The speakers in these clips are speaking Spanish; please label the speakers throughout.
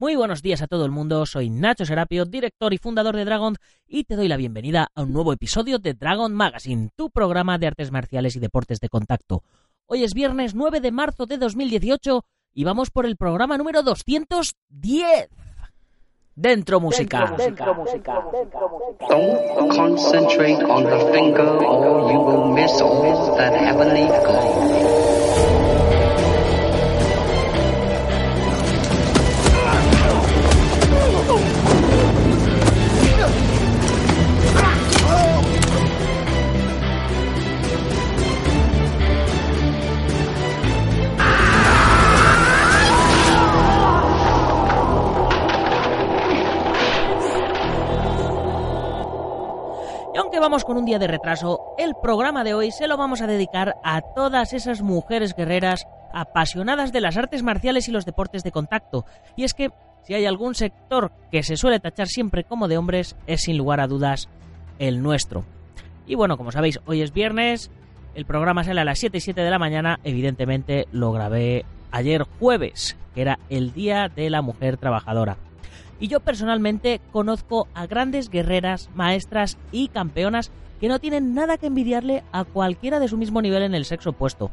Speaker 1: Muy buenos días a todo el mundo, soy Nacho Serapio, director y fundador de Dragon, y te doy la bienvenida a un nuevo episodio de Dragon Magazine, tu programa de artes marciales y deportes de contacto. Hoy es viernes 9 de marzo de 2018 y vamos por el programa número 210. Dentro música. Dentro música.
Speaker 2: Don't concentrate on the finger or you will miss all that heavenly glow.
Speaker 1: Vamos con un día de retraso, el programa de hoy se lo vamos a dedicar a todas esas mujeres guerreras apasionadas de las artes marciales y los deportes de contacto. Y es que si hay algún sector que se suele tachar siempre como de hombres, es sin lugar a dudas el nuestro. Y bueno, como sabéis, hoy es viernes, el programa sale a las 7 y 7 de la mañana, evidentemente lo grabé ayer jueves, que era el Día de la Mujer Trabajadora. Y yo personalmente conozco a grandes guerreras, maestras y campeonas que no tienen nada que envidiarle a cualquiera de su mismo nivel en el sexo opuesto.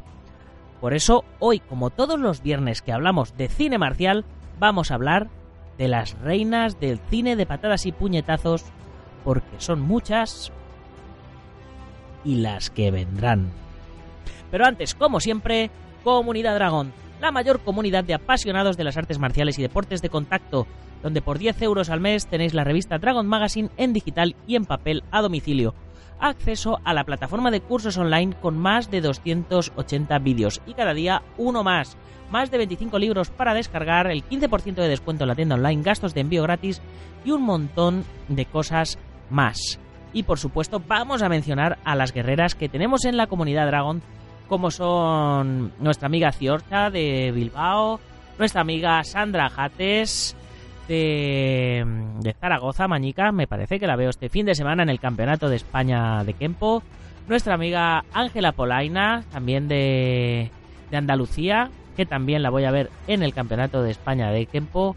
Speaker 1: Por eso, hoy, como todos los viernes que hablamos de cine marcial, vamos a hablar de las reinas del cine de patadas y puñetazos, porque son muchas y las que vendrán. Pero antes, como siempre, Comunidad Dragón, la mayor comunidad de apasionados de las artes marciales y deportes de contacto, donde por 10 euros al mes tenéis la revista Dragon Magazine en digital y en papel a domicilio. Acceso a la plataforma de cursos online con más de 280 vídeos y cada día uno más. Más de 25 libros para descargar, el 15% de descuento en la tienda online, gastos de envío gratis y un montón de cosas más. Y por supuesto vamos a mencionar a las guerreras que tenemos en la comunidad Dragon, como son nuestra amiga Ciorcha de Bilbao, nuestra amiga Sandra Jates, de, de, Zaragoza, Mañica, me parece que la veo este fin de semana en el Campeonato de España de Kempo. Nuestra amiga Ángela Polaina, también de, de, Andalucía, que también la voy a ver en el Campeonato de España de Kempo.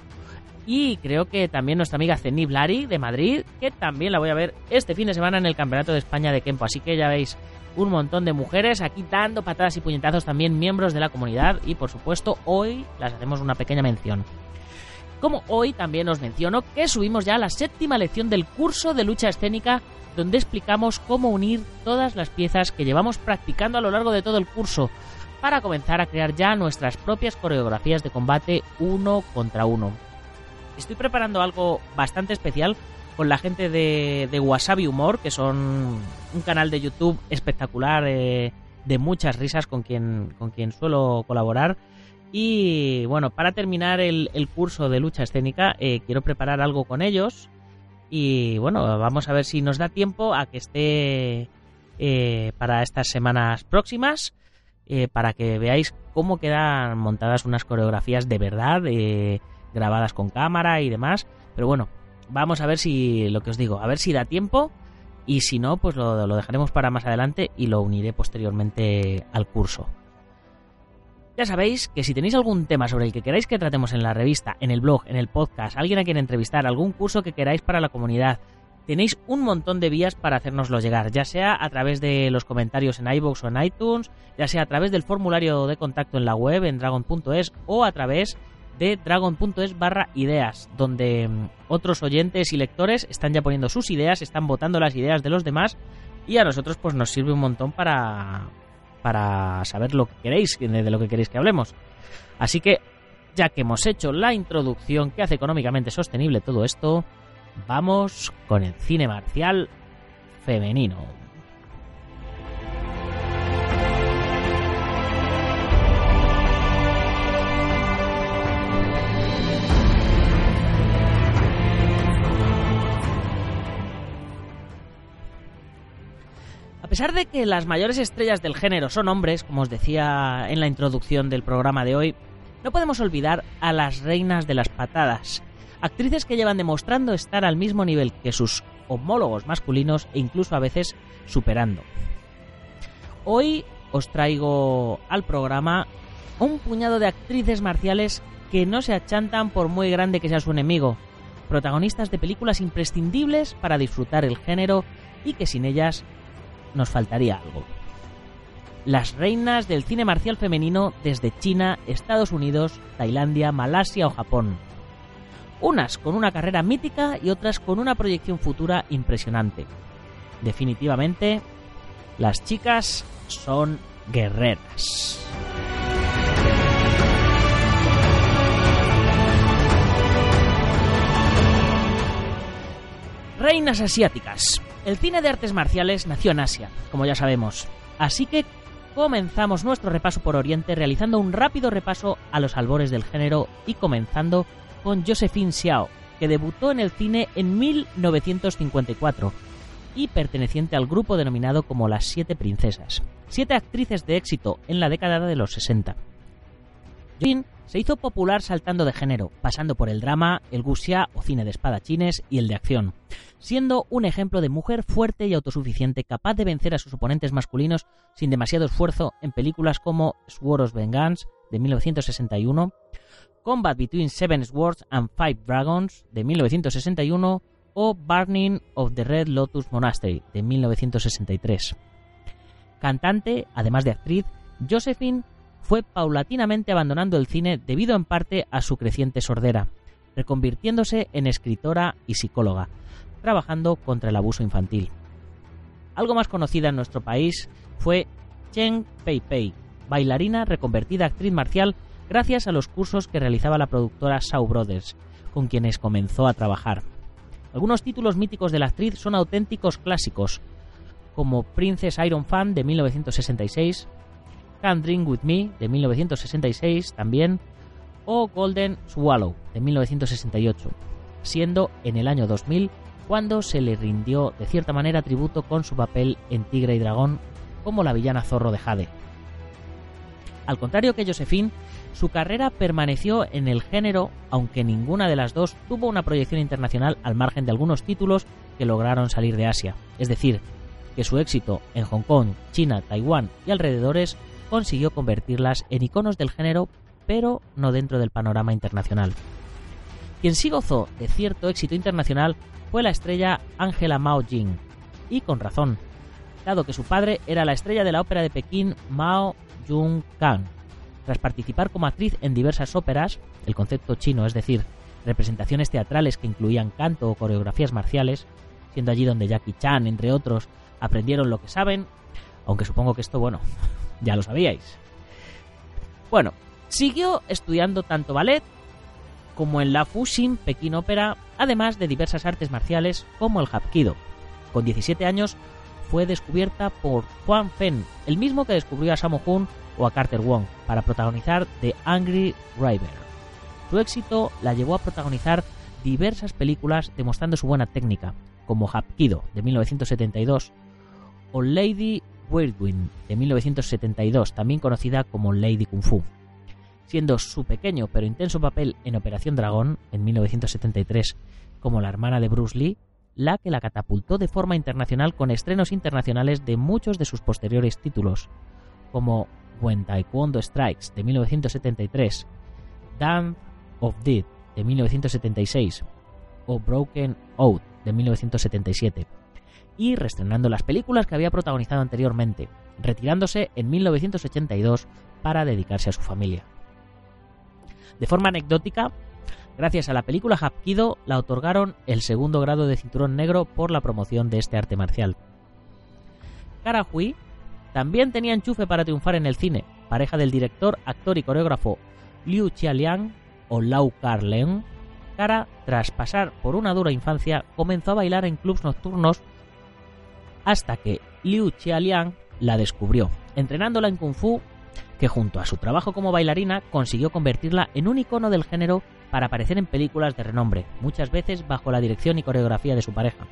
Speaker 1: Y creo que también nuestra amiga Ceni Blari de Madrid, que también la voy a ver este fin de semana en el Campeonato de España de Kempo. Así que ya veis un montón de mujeres aquí dando patadas y puñetazos también miembros de la comunidad y por supuesto hoy las hacemos una pequeña mención. Como hoy también os menciono que subimos ya la séptima lección del curso de lucha escénica donde explicamos cómo unir todas las piezas que llevamos practicando a lo largo de todo el curso para comenzar a crear ya nuestras propias coreografías de combate uno contra uno. Estoy preparando algo bastante especial con la gente de, de Wasabi Humor, que son un canal de YouTube espectacular eh, de muchas risas con quien, con quien suelo colaborar. Y bueno, para terminar el, el curso de lucha escénica, eh, quiero preparar algo con ellos. Y bueno, vamos a ver si nos da tiempo a que esté eh, para estas semanas próximas. Para que veáis cómo quedan montadas unas coreografías de verdad, grabadas con cámara y demás. Pero bueno, vamos a ver si, lo que os digo, a ver si da tiempo. Y si no, pues lo, dejaremos para más adelante y lo uniré posteriormente al curso. Ya sabéis que si tenéis algún tema sobre el que queráis que tratemos en la revista, en el blog, en el podcast, alguien a quien entrevistar, algún curso que queráis para la comunidad, tenéis un montón de vías para hacérnoslo llegar, ya sea a través de los comentarios en iVoox o en iTunes, ya sea a través del formulario de contacto en la web, en dragon.es, o a través de dragon.es barra ideas, donde otros oyentes y lectores están ya poniendo sus ideas, están votando las ideas de los demás, y a nosotros pues nos sirve un montón para, para saber lo que queréis, de lo que queréis que hablemos. Así que, ya que hemos hecho la introducción que hace económicamente sostenible todo esto, vamos con el cine marcial femenino. Pesar de que las mayores estrellas del género son hombres, como os decía en la introducción del programa de hoy, no podemos olvidar a las reinas de las patadas, actrices que llevan demostrando estar al mismo nivel que sus homólogos masculinos e incluso a veces superando. Hoy os traigo al programa un puñado de actrices marciales que no se achantan por muy grande que sea su enemigo, protagonistas de películas imprescindibles para disfrutar el género y que sin ellas nos faltaría algo. Las reinas del cine marcial femenino desde China, Estados Unidos, Tailandia, Malasia o Japón. Unas con una carrera mítica y otras con una proyección futura impresionante. Definitivamente, las chicas son guerreras. Reinas asiáticas. El cine de artes marciales nació en Asia, como ya sabemos. Así que comenzamos nuestro repaso por Oriente realizando un rápido repaso a los albores del género y comenzando con Josephine Xiao, que debutó en el cine en 1954 y perteneciente al grupo denominado como las Siete Princesas, siete actrices de éxito en la década de los 60. Josephine se hizo popular saltando de género, pasando por el drama, el guxia o cine de espadachines y el de acción, siendo un ejemplo de mujer fuerte y autosuficiente capaz de vencer a sus oponentes masculinos sin demasiado esfuerzo en películas como Sword of Vengeance de 1961, Combat Between Seven Swords and Five Dragons de 1961 o Burning of the Red Lotus Monastery de 1963. Cantante, además de actriz, Josephine fue paulatinamente abandonando el cine debido en parte a su creciente sordera, reconvirtiéndose en escritora y psicóloga, trabajando contra el abuso infantil. Algo más conocida en nuestro país fue Chen Pei Pei, bailarina reconvertida actriz marcial gracias a los cursos que realizaba la productora Shaw Brothers, con quienes comenzó a trabajar. Algunos títulos míticos de la actriz son auténticos clásicos, como Princess Iron Fan de 1966, Can't Drink With Me de 1966 también, o Golden Swallow de 1968, siendo en el año 2000 cuando se le rindió de cierta manera tributo con su papel en Tigre y Dragón como la villana zorro de Jade. Al contrario que Josephine, su carrera permaneció en el género, aunque ninguna de las dos tuvo una proyección internacional al margen de algunos títulos que lograron salir de Asia. Es decir, que su éxito en Hong Kong, China, Taiwán y alrededores consiguió convertirlas en iconos del género, pero no dentro del panorama internacional. Quien sí gozó de cierto éxito internacional fue la estrella Angela Mao Jing, y con razón, dado que su padre era la estrella de la ópera de Pekín Mao Jung Kang. Tras participar como actriz en diversas óperas, el concepto chino, es decir, representaciones teatrales que incluían canto o coreografías marciales, siendo allí donde Jackie Chan, entre otros, aprendieron lo que saben, aunque supongo que esto, bueno, ya lo sabíais. Bueno, siguió estudiando tanto ballet como en la Fuxing Pekín Opera, además de diversas artes marciales como el Hapkido. Con 17 años fue descubierta por Juan Fen, el mismo que descubrió a Sammo Hung o a Carter Wong, para protagonizar The Angry River. Su éxito la llevó a protagonizar diversas películas demostrando su buena técnica, como Hapkido de 1972 o Lady Whirlwind de 1972, también conocida como Lady Kung Fu, siendo su pequeño pero intenso papel en Operación Dragón en 1973 como la hermana de Bruce Lee, la que la catapultó de forma internacional con estrenos internacionales de muchos de sus posteriores títulos, como When Taekwondo Strikes de 1973, Dance of Death de 1976 o Broken Out de 1977 y reestrenando las películas que había protagonizado anteriormente, retirándose en 1982 para dedicarse a su familia. De forma anecdótica, gracias a la película Hapkido la otorgaron el segundo grado de cinturón negro por la promoción de este arte marcial. Kara Hui también tenía enchufe para triunfar en el cine, pareja del director, actor y coreógrafo Liu Chialiang o Lau Leung. Kara, tras pasar por una dura infancia, comenzó a bailar en clubs nocturnos hasta que Liu Xiaoliang la descubrió, entrenándola en Kung Fu, que junto a su trabajo como bailarina consiguió convertirla en un icono del género para aparecer en películas de renombre, muchas veces bajo la dirección y coreografía de su pareja.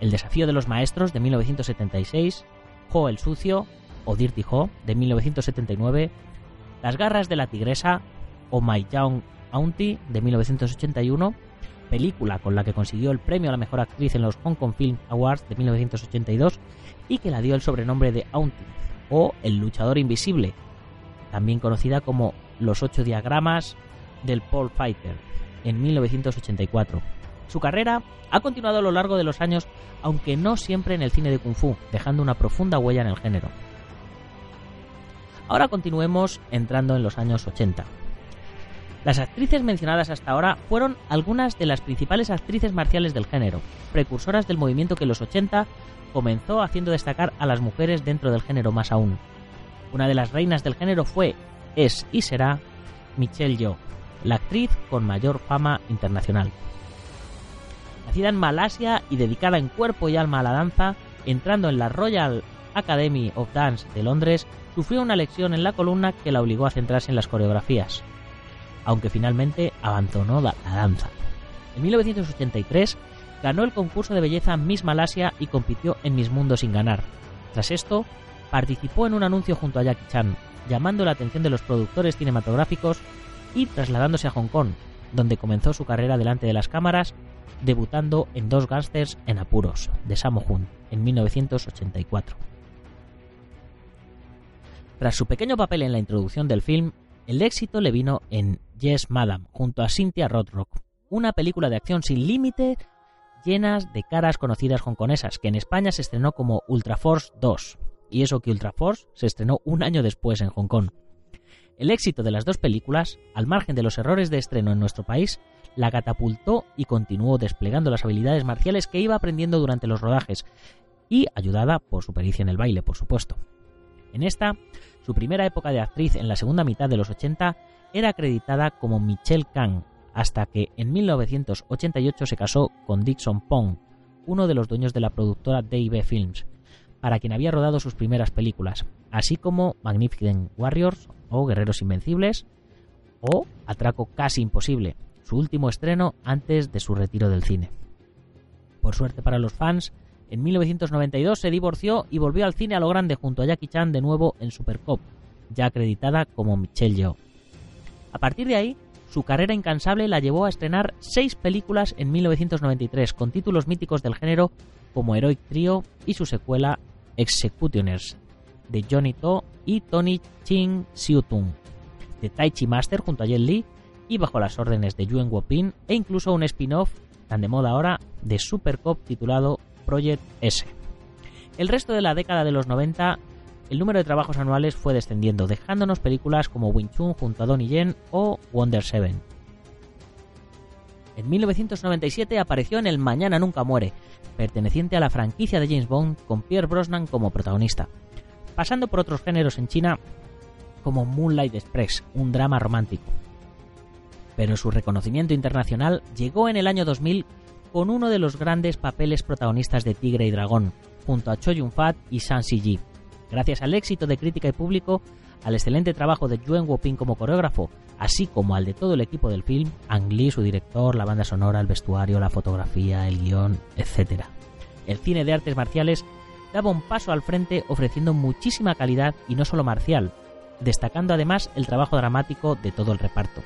Speaker 1: El desafío de los maestros de 1976, Ho el sucio o Dirty Ho de 1979, Las garras de la tigresa o My Young Auntie de 1981 película con la que consiguió el premio a la mejor actriz en los Hong Kong Film Awards de 1982 y que la dio el sobrenombre de Auntie o El luchador invisible, también conocida como Los ocho diagramas del Paul Fighter en 1984. Su carrera ha continuado a lo largo de los años, aunque no siempre en el cine de Kung Fu, dejando una profunda huella en el género. Ahora continuemos entrando en los años 80. Las actrices mencionadas hasta ahora fueron algunas de las principales actrices marciales del género, precursoras del movimiento que en los 80 comenzó haciendo destacar a las mujeres dentro del género más aún. Una de las reinas del género fue, es y será Michelle Yeoh, la actriz con mayor fama internacional. Nacida en Malasia y dedicada en cuerpo y alma a la danza, entrando en la Royal Academy of Dance de Londres, sufrió una lesión en la columna que la obligó a centrarse en las coreografías aunque finalmente abandonó la, danza. En 1983 ganó el concurso de belleza Miss Malasia y compitió en Miss Mundo sin ganar. Tras esto, participó en un anuncio junto a Jackie Chan, llamando la atención de los productores cinematográficos y trasladándose a Hong Kong, donde comenzó su carrera delante de las cámaras, debutando en Dos Gangsters en Apuros, de Sammo Hung, en 1984. Tras su pequeño papel en la introducción del film, el éxito le vino en Yes Madam, junto a Cynthia Rothrock, una película de acción sin límite llenas de caras conocidas hongkonesas, que en España se estrenó como Ultra Force 2, y eso que Ultra Force se estrenó un año después en Hong Kong. El éxito de las dos películas, al margen de los errores de estreno en nuestro país, la catapultó y continuó desplegando las habilidades marciales que iba aprendiendo durante los rodajes, y ayudada por su pericia en el baile, por supuesto. En esta, su primera época de actriz en la segunda mitad de los 80 era acreditada como Michelle Kang, hasta que en 1988 se casó con Dixon Pong, uno de los dueños de la productora D&B Films, para quien había rodado sus primeras películas, así como Magnificent Warriors o Guerreros Invencibles o Atraco Casi Imposible, su último estreno antes de su retiro del cine. Por suerte para los fans, en 1992 se divorció y volvió al cine a lo grande junto a Jackie Chan de nuevo en Super Cop, ya acreditada como Michelle Yeoh. A partir de ahí, su carrera incansable la llevó a estrenar seis películas en 1993 con títulos míticos del género como Heroic Trio y su secuela Executioners de Johnny To y Tony Ching Siu-tung, de Tai Chi Master junto a Jet Li y bajo las órdenes de Yuen Wopin e incluso un spin-off tan de moda ahora de Super Cop titulado Project S. El resto de la década de los 90 el número de trabajos anuales fue descendiendo, dejándonos películas como Wing Chun junto a Donnie Yen o Wonder Seven. En 1997 apareció en El Mañana Nunca Muere, perteneciente a la franquicia de James Bond con Pierre Brosnan como protagonista, pasando por otros géneros en China como Moonlight Express, un drama romántico. Pero su reconocimiento internacional llegó en el año 2000 con uno de los grandes papeles protagonistas de Tigre y Dragón, junto a Cho Yun-fat y Shang Si-ji, Gracias al éxito de crítica y público, al excelente trabajo de Yuen Woping como coreógrafo, así como al de todo el equipo del film, Ang Lee, su director, la banda sonora, el vestuario, la fotografía, el guion, etc. El cine de artes marciales daba un paso al frente ofreciendo muchísima calidad y no solo marcial, destacando además el trabajo dramático de todo el reparto.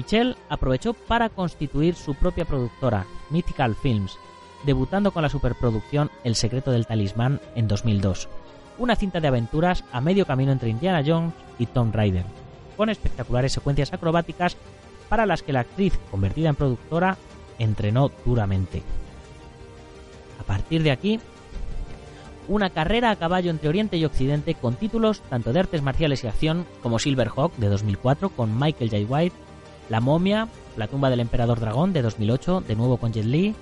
Speaker 1: Michelle aprovechó para constituir su propia productora, Mythical Films, debutando con la superproducción El secreto del talismán en 2002, una cinta de aventuras a medio camino entre Indiana Jones y Tom Raider, con espectaculares secuencias acrobáticas para las que la actriz, convertida en productora, entrenó duramente. A partir de aquí, una carrera a caballo entre Oriente y Occidente con títulos tanto de artes marciales y acción como Silverhawk de 2004 con Michael J. White, La momia, La tumba del emperador dragón de 2008 de nuevo con Jet Li,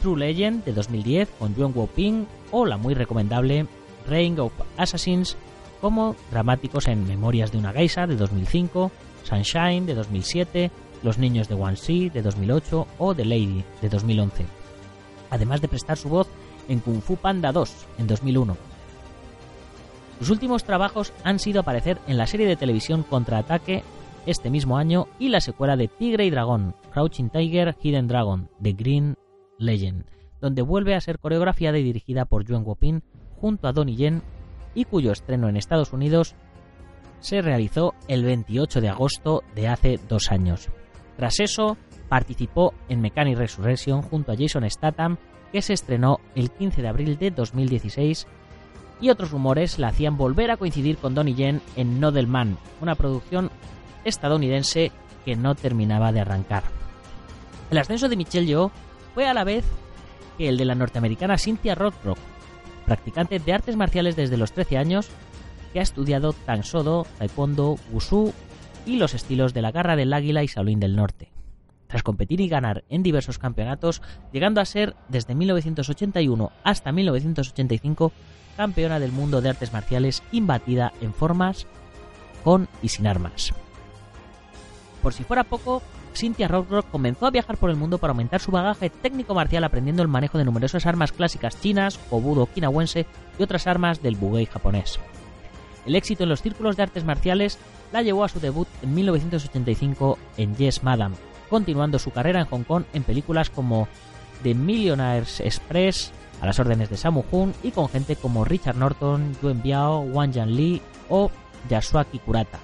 Speaker 1: True Legend de 2010 con Yuan Ping o la muy recomendable Reign of Assassins como dramáticos en Memorias de una Geisa de 2005, Sunshine de 2007, Los Niños de One Sea de 2008 o The Lady de 2011. Además de prestar su voz en Kung Fu Panda 2 en 2001. Sus últimos trabajos han sido aparecer en la serie de televisión Contraataque este mismo año y la secuela de Tigre y Dragón, Crouching Tiger, Hidden Dragon, The Green Legend, donde vuelve a ser coreografiada y dirigida por Yuan Wopin junto a Donnie Yen y cuyo estreno en Estados Unidos se realizó el 28 de agosto de hace dos años. Tras eso, participó en Mechanic Resurrection junto a Jason Statham, que se estrenó el 15 de abril de 2016, y otros rumores la hacían volver a coincidir con Donnie Yen en No del Man, una producción estadounidense que no terminaba de arrancar. El ascenso de Michelle Yeoh fue a la vez que el de la norteamericana Cynthia Rothrock, practicante de artes marciales desde los 13 años, que ha estudiado Tang Sodo, Taekwondo, Wushu y los estilos de la garra del águila y Shaolin del Norte. Tras competir y ganar en diversos campeonatos, llegando a ser desde 1981 hasta 1985 campeona del mundo de artes marciales imbatida en formas con y sin armas. Por si fuera poco, Cynthia Rothrock comenzó a viajar por el mundo para aumentar su bagaje técnico marcial aprendiendo el manejo de numerosas armas clásicas chinas, budo okinawense y otras armas del bugei japonés. El éxito en los círculos de artes marciales la llevó a su debut en 1985 en Yes Madam, continuando su carrera en Hong Kong en películas como The Millionaire's Express, a las órdenes de Samu Hun y con gente como Richard Norton, Yuen Biao, Wang Yan Li o Yasuaki Kurata.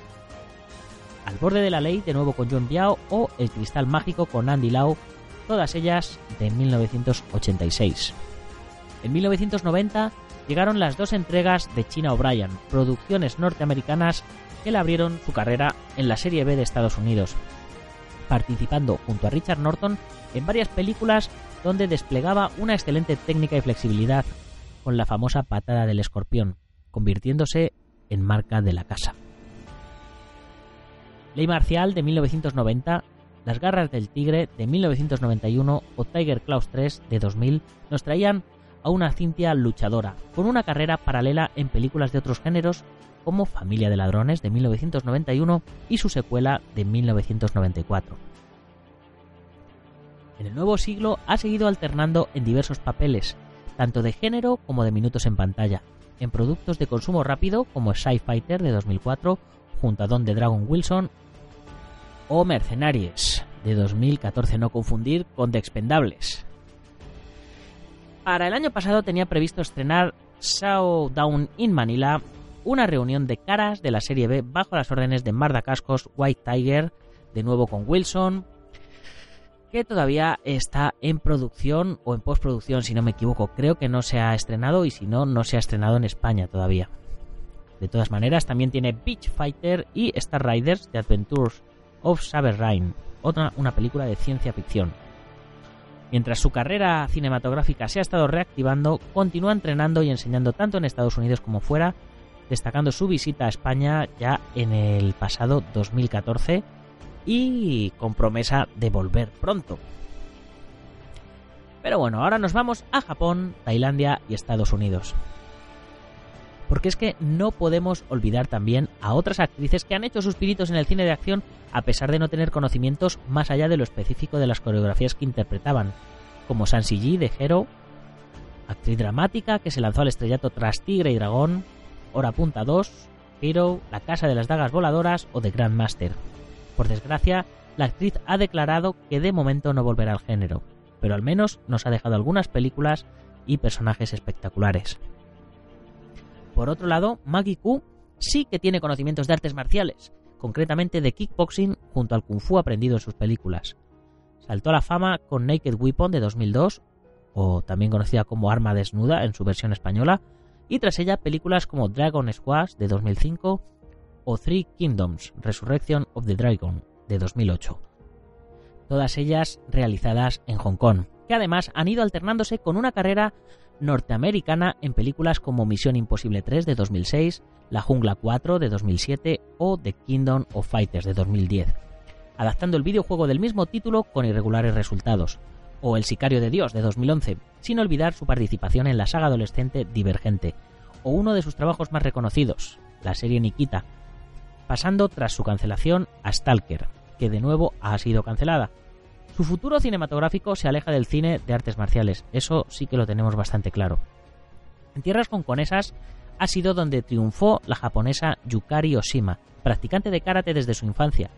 Speaker 1: Al borde de la ley, de nuevo con Yuen Biao o El cristal mágico con Andy Lau, todas ellas de 1986. En 1990 llegaron las dos entregas de China O'Brien, producciones norteamericanas que le abrieron su carrera en la Serie B de Estados Unidos, participando junto a Richard Norton en varias películas donde desplegaba una excelente técnica y flexibilidad con la famosa patada del escorpión, convirtiéndose en marca de la casa. Ley Marcial de 1990, Las Garras del Tigre de 1991 o Tiger Claws 3 de 2000 nos traían a una Cintia luchadora, con una carrera paralela en películas de otros géneros como Familia de Ladrones de 1991 y su secuela de 1994. En el nuevo siglo ha seguido alternando en diversos papeles, tanto de género como de minutos en pantalla, en productos de consumo rápido como Sci Fighter de 2004 junto a Don de Dragon Wilson o Mercenaries de 2014, no confundir con The Expendables. Para el año pasado tenía previsto estrenar Down in Manila una reunión de caras de la serie B bajo las órdenes de Marda Cascos, White Tiger, de nuevo con Wilson, que todavía está en producción o en postproducción, si no me equivoco. Creo que no se ha estrenado y si no, no se ha estrenado en España todavía. De todas maneras, también tiene Beach Fighter y Star Riders The Adventures of Saber Rain, otra una película de ciencia ficción. Mientras su carrera cinematográfica se ha estado reactivando, continúa entrenando y enseñando tanto en Estados Unidos como fuera destacando su visita a España ya en el pasado 2014 y con promesa de volver pronto. Pero bueno, ahora nos vamos a Japón, Tailandia y Estados Unidos. Porque es que no podemos olvidar también a otras actrices que han hecho sus piritos en el cine de acción a pesar de no tener conocimientos más allá de lo específico de las coreografías que interpretaban, como Sansi Ji de Hero, actriz dramática que se lanzó al estrellato tras Tigre y Dragón, Hora Punta 2, Hero, La Casa de las Dagas Voladoras o The Grandmaster. Por desgracia, la actriz ha declarado que de momento no volverá al género, pero al menos nos ha dejado algunas películas y personajes espectaculares. Por otro lado, Maggie Q sí que tiene conocimientos de artes marciales, concretamente de kickboxing junto al kung fu aprendido en sus películas. Saltó a la fama con Naked Weapon de 2002, o también conocida como Arma Desnuda en su versión española, y tras ella películas como Dragon Squash de 2005 o Three Kingdoms, Resurrection of the Dragon de 2008. Todas ellas realizadas en Hong Kong, que además han ido alternándose con una carrera norteamericana en películas como Misión Imposible 3 de 2006, La Jungla 4 de 2007 o The Kingdom of Fighters de 2010, adaptando el videojuego del mismo título con irregulares resultados, o El Sicario de Dios de 2011, sin olvidar su participación en la saga adolescente Divergente, o uno de sus trabajos más reconocidos, la serie Nikita, pasando tras su cancelación a Stalker, que de nuevo ha sido cancelada. Su futuro cinematográfico se aleja del cine de artes marciales, eso sí que lo tenemos bastante claro. En tierras conconesas ha sido donde triunfó la japonesa Yukari Oshima, practicante de karate desde su infancia.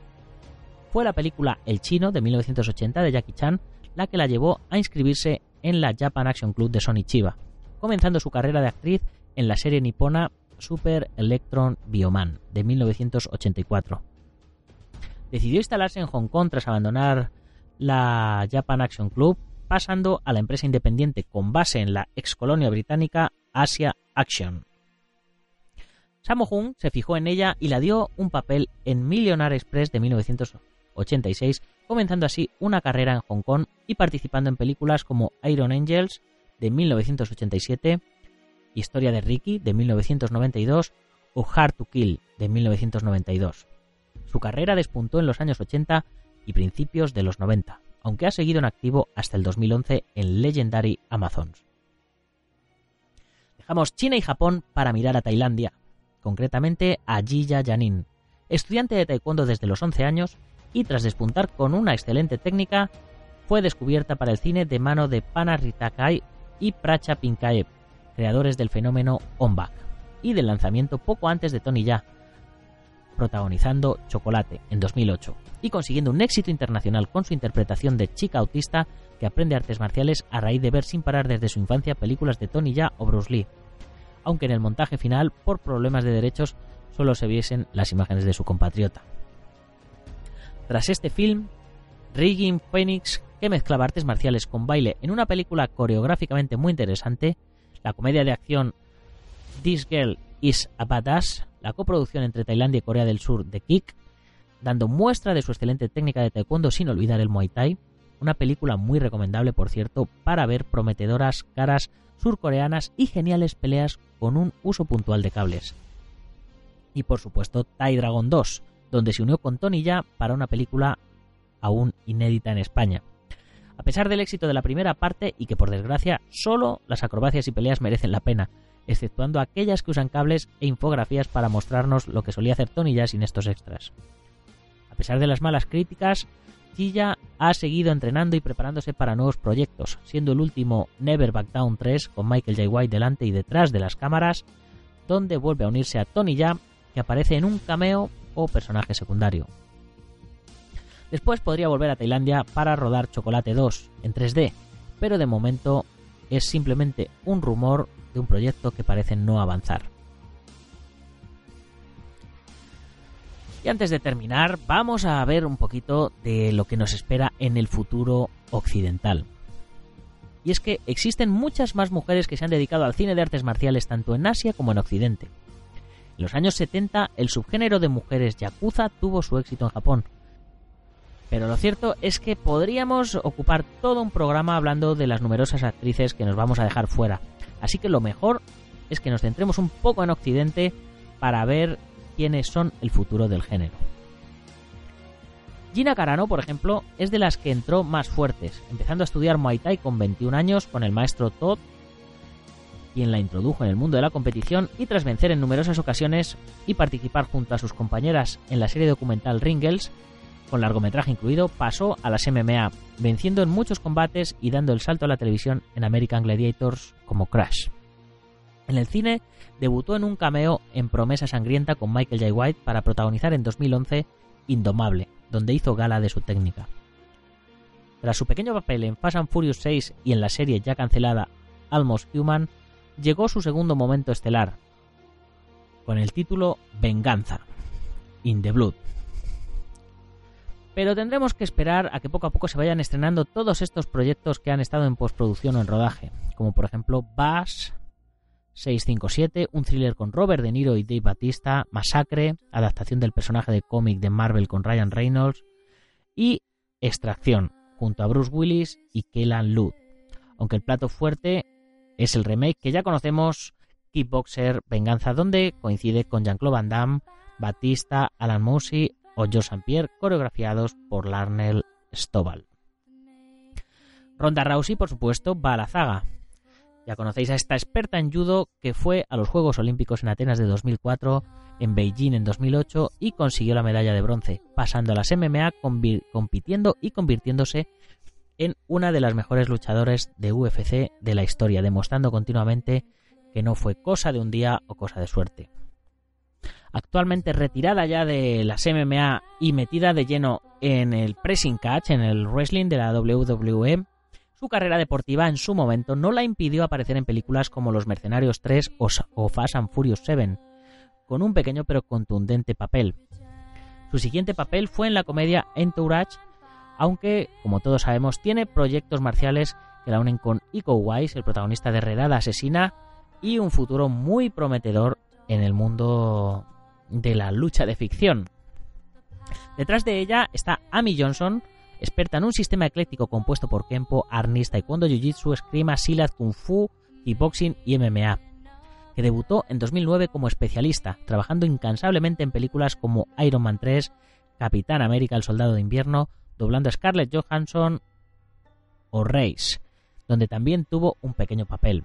Speaker 1: Fue la película El Chino de 1980 de Jackie Chan la que la llevó a inscribirse en la Japan Action Club de Sony Chiba, comenzando su carrera de actriz en la serie nipona Super Electron Bioman de 1984. Decidió instalarse en Hong Kong tras abandonar la Japan Action Club, pasando a la empresa independiente con base en la ex colonia británica Asia Action. Sammo Hung se fijó en ella y la dio un papel en Millionaire Express de 1984 1986, comenzando así una carrera en Hong Kong y participando en películas como Iron Angels de 1987, Historia de Ricky de 1992 o Hard to Kill de 1992. Su carrera despuntó en los años 80 y principios de los 90, aunque ha seguido en activo hasta el 2011 en Legendary Amazons. Dejamos China y Japón para mirar a Tailandia, concretamente a Jiya Janin, estudiante de taekwondo desde los 11 años y tras despuntar con una excelente técnica, fue descubierta para el cine de mano de Pana Ritakai y Pracha Pinkaev, creadores del fenómeno Ombak, y del lanzamiento poco antes de Tony Ya, protagonizando Chocolate en 2008 y consiguiendo un éxito internacional con su interpretación de chica autista que aprende artes marciales a raíz de ver sin parar desde su infancia películas de Tony Ya o Bruce Lee, aunque en el montaje final, por problemas de derechos, solo se viesen las imágenes de su compatriota. Tras este film, Rigging Phoenix, que mezclaba artes marciales con baile en una película coreográficamente muy interesante, la comedia de acción This Girl is a Badass, la coproducción entre Tailandia y Corea del Sur de Kick, dando muestra de su excelente técnica de taekwondo sin olvidar el Muay Thai, una película muy recomendable, por cierto, para ver prometedoras caras surcoreanas y geniales peleas con un uso puntual de cables. Y por supuesto, Thai Dragon 2, donde se unió con Tony Ya para una película aún inédita en España. A pesar del éxito de la primera parte y que por desgracia solo las acrobacias y peleas merecen la pena, exceptuando aquellas que usan cables e infografías para mostrarnos lo que solía hacer Tony ya sin estos extras. A pesar de las malas críticas, Chilla ha seguido entrenando y preparándose para nuevos proyectos, siendo el último Never Back Down 3 con Michael J. White delante y detrás de las cámaras, donde vuelve a unirse a Tony Ya, que aparece en un cameo o personaje secundario. Después podría volver a Tailandia para rodar Chocolate 2 en 3D, pero de momento es simplemente un rumor de un proyecto que parece no avanzar. Y antes de terminar, vamos a ver un poquito de lo que nos espera en el futuro occidental. Y es que existen muchas más mujeres que se han dedicado al cine de artes marciales tanto en Asia como en Occidente. En los años 70, el subgénero de mujeres yakuza tuvo su éxito en Japón. Pero lo cierto es que podríamos ocupar todo un programa hablando de las numerosas actrices que nos vamos a dejar fuera, Así que lo mejor es que nos centremos un poco en Occidente para ver quiénes son el futuro del género. Gina Carano, por ejemplo, es de las que entró más fuertes, empezando a estudiar Muay Thai con 21 años con el maestro Todd, quien la introdujo en el mundo de la competición y tras vencer en numerosas ocasiones y participar junto a sus compañeras en la serie documental Ringles, con largometraje incluido, pasó a las MMA, venciendo en muchos combates y dando el salto a la televisión en American Gladiators como Crash. En el cine, debutó en un cameo en Promesa Sangrienta con Michael J. White para protagonizar en 2011 Indomable, donde hizo gala de su técnica. Tras su pequeño papel en Fast and Furious 6 y en la serie ya cancelada Almost Human, llegó su segundo momento estelar, con el título Venganza, In the Blood, pero tendremos que esperar a que poco a poco se vayan estrenando todos estos proyectos que han estado en postproducción o en rodaje, como por ejemplo Bass 657, un thriller con Robert De Niro y Dave Batista, Masacre, adaptación del personaje de cómic de Marvel con Ryan Reynolds y Extracción, junto a Bruce Willis y Kellan Lutz. Aunque el plato fuerte es el remake que ya conocemos, Kickboxer Venganza, donde coincide con Jean-Claude Van Damme, Batista, Alan Mousy o Joe St. Pierre, coreografiados por Larnell Stovall. Ronda Rousey, por supuesto, va a la zaga. Ya conocéis a esta experta en judo que fue a los Juegos Olímpicos en Atenas de 2004, en Beijing en 2008 y consiguió la medalla de bronce, pasando a las MMA compitiendo y convirtiéndose en una de las mejores luchadoras de UFC de la historia, demostrando continuamente que no fue cosa de un día o cosa de suerte actualmente retirada ya de las MMA y metida de lleno en el pressing catch, en el wrestling de la WWE, su carrera deportiva en su momento no la impidió aparecer en películas como Los Mercenarios 3 o Fast and Furious 7, con un pequeño pero contundente papel. Su siguiente papel fue en la comedia Entourage, aunque, como todos sabemos, tiene proyectos marciales que la unen con Iko Wise, el protagonista de Redada Asesina, y un futuro muy prometedor en el mundo de la lucha de ficción. Detrás de ella está Amy Johnson, experta en un sistema ecléctico compuesto por Kempo, Arnis, Taekwondo, Jiu-Jitsu, Eskrima, Silat, Kung Fu, Kickboxing y MMA, que debutó en 2009 como especialista, trabajando incansablemente en películas como Iron Man 3, Capitán América, el Soldado de Invierno, doblando a Scarlett Johansson o Race, donde también tuvo un pequeño papel.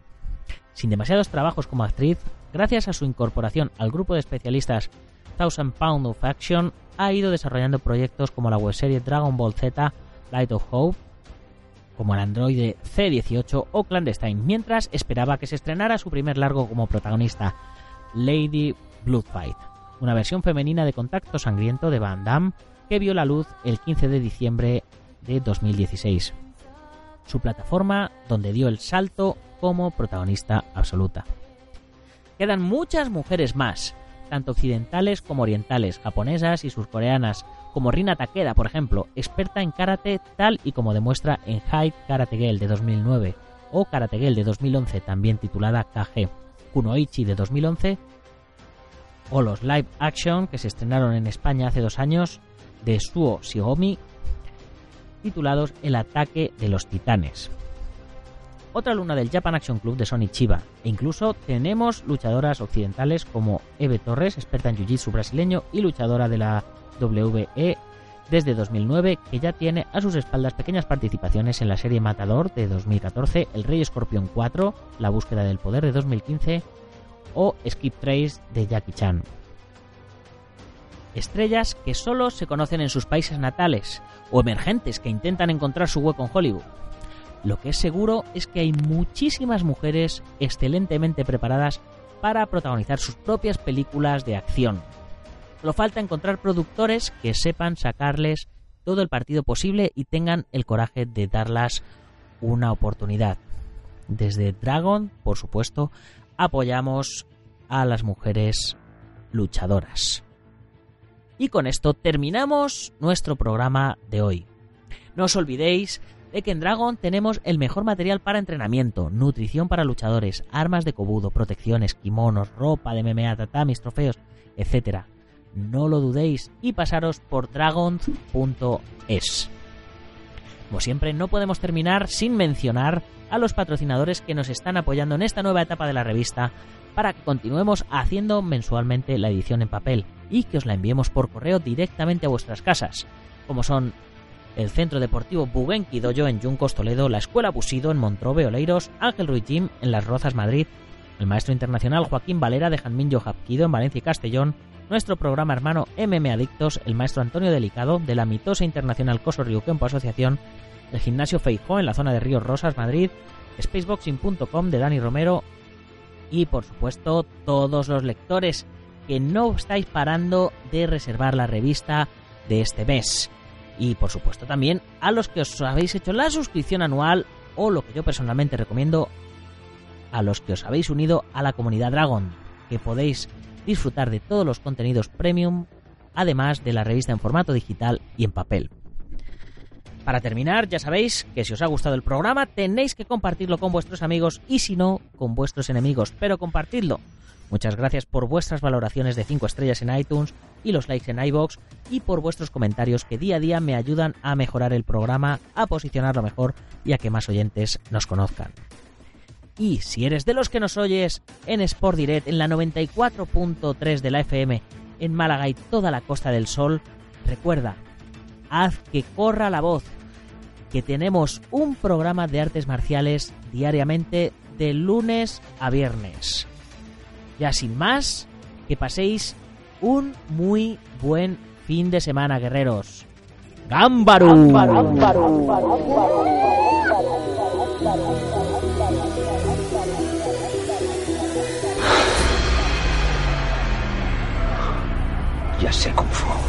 Speaker 1: Sin demasiados trabajos como actriz, gracias a su incorporación al grupo de especialistas Thousand Pound of Action, ha ido desarrollando proyectos como la webserie Dragon Ball Z, Light of Hope, como el androide C-18 o Clandestine, mientras esperaba que se estrenara su primer largo como protagonista, Lady Bloodfight, una versión femenina de Contacto Sangriento de Van Damme que vio la luz el 15 de diciembre de 2016. Su plataforma donde dio el salto como protagonista absoluta. Quedan muchas mujeres más, tanto occidentales como orientales, japonesas y surcoreanas, como Rina Takeda, por ejemplo, experta en karate tal y como demuestra en High Karate Girl de 2009 o Karate Girl de 2011, también titulada KG, Kunoichi de 2011 o los live action que se estrenaron en España hace dos años de Suo Shigomi titulados El ataque de los titanes otra alumna del Japan Action Club de Sony Chiba. E incluso tenemos luchadoras occidentales como Eve Torres, experta en Jiu-Jitsu brasileño y luchadora de la WE desde 2009, que ya tiene a sus espaldas pequeñas participaciones en la serie Matador de 2014, El Rey Escorpión 4, La búsqueda del poder de 2015 o Skip Trace de Jackie Chan. Estrellas que solo se conocen en sus países natales o emergentes que intentan encontrar su hueco en Hollywood. Lo que es seguro es que hay muchísimas mujeres excelentemente preparadas para protagonizar sus propias películas de acción. Solo falta encontrar productores que sepan sacarles todo el partido posible y tengan el coraje de darlas una oportunidad. Desde Dragon, por supuesto, apoyamos a las mujeres luchadoras. Y con esto terminamos nuestro programa de hoy. No os olvidéis de que en Dragon tenemos el mejor material para entrenamiento, nutrición para luchadores, armas de cobudo, protecciones, kimonos, ropa de MMA, tatamis, trofeos, etc. No lo dudéis y pasaros por dragons.es. Como siempre, no podemos terminar sin mencionar a los patrocinadores que nos están apoyando en esta nueva etapa de la revista para que continuemos haciendo mensualmente la edición en papel y que os la enviemos por correo directamente a vuestras casas, como son el Centro Deportivo Buguenqui Doyo en Yuncos, Toledo, la Escuela Busido en Montrobe, Oleiros, Ángel Ruiz Gym en Las Rozas, Madrid, el maestro internacional Joaquín Valera de Janminyo Japquido en Valencia y Castellón, nuestro programa hermano MM Adictos, el maestro Antonio Delicado de la mitosa internacional Coso Río Campo Asociación, el gimnasio Feijó en la zona de Ríos Rosas, Madrid, spaceboxing.com de Dani Romero y por supuesto todos los lectores que no estáis parando de reservar la revista de este mes y por supuesto también a los que os habéis hecho la suscripción anual o lo que yo personalmente recomiendo a los que os habéis unido a la comunidad Dragon, que podéis disfrutar de todos los contenidos premium, además de la revista en formato digital y en papel. Para terminar, ya sabéis que si os ha gustado el programa tenéis que compartirlo con vuestros amigos y si no, con vuestros enemigos, pero compartidlo Muchas gracias por vuestras valoraciones de 5 estrellas en iTunes y los likes en iBox y por vuestros comentarios que día a día me ayudan a mejorar el programa, a posicionarlo mejor y a que más oyentes nos conozcan. Y si eres de los que nos oyes en Sport Direct en la 94.3 de la FM en Málaga y toda la Costa del Sol, recuerda, haz que corra la voz, que tenemos un programa de artes marciales diariamente de lunes a viernes. Ya sin más, que paséis un muy buen fin de semana, guerreros. ¡Gámbaru!
Speaker 3: Ya sé Kung Fu.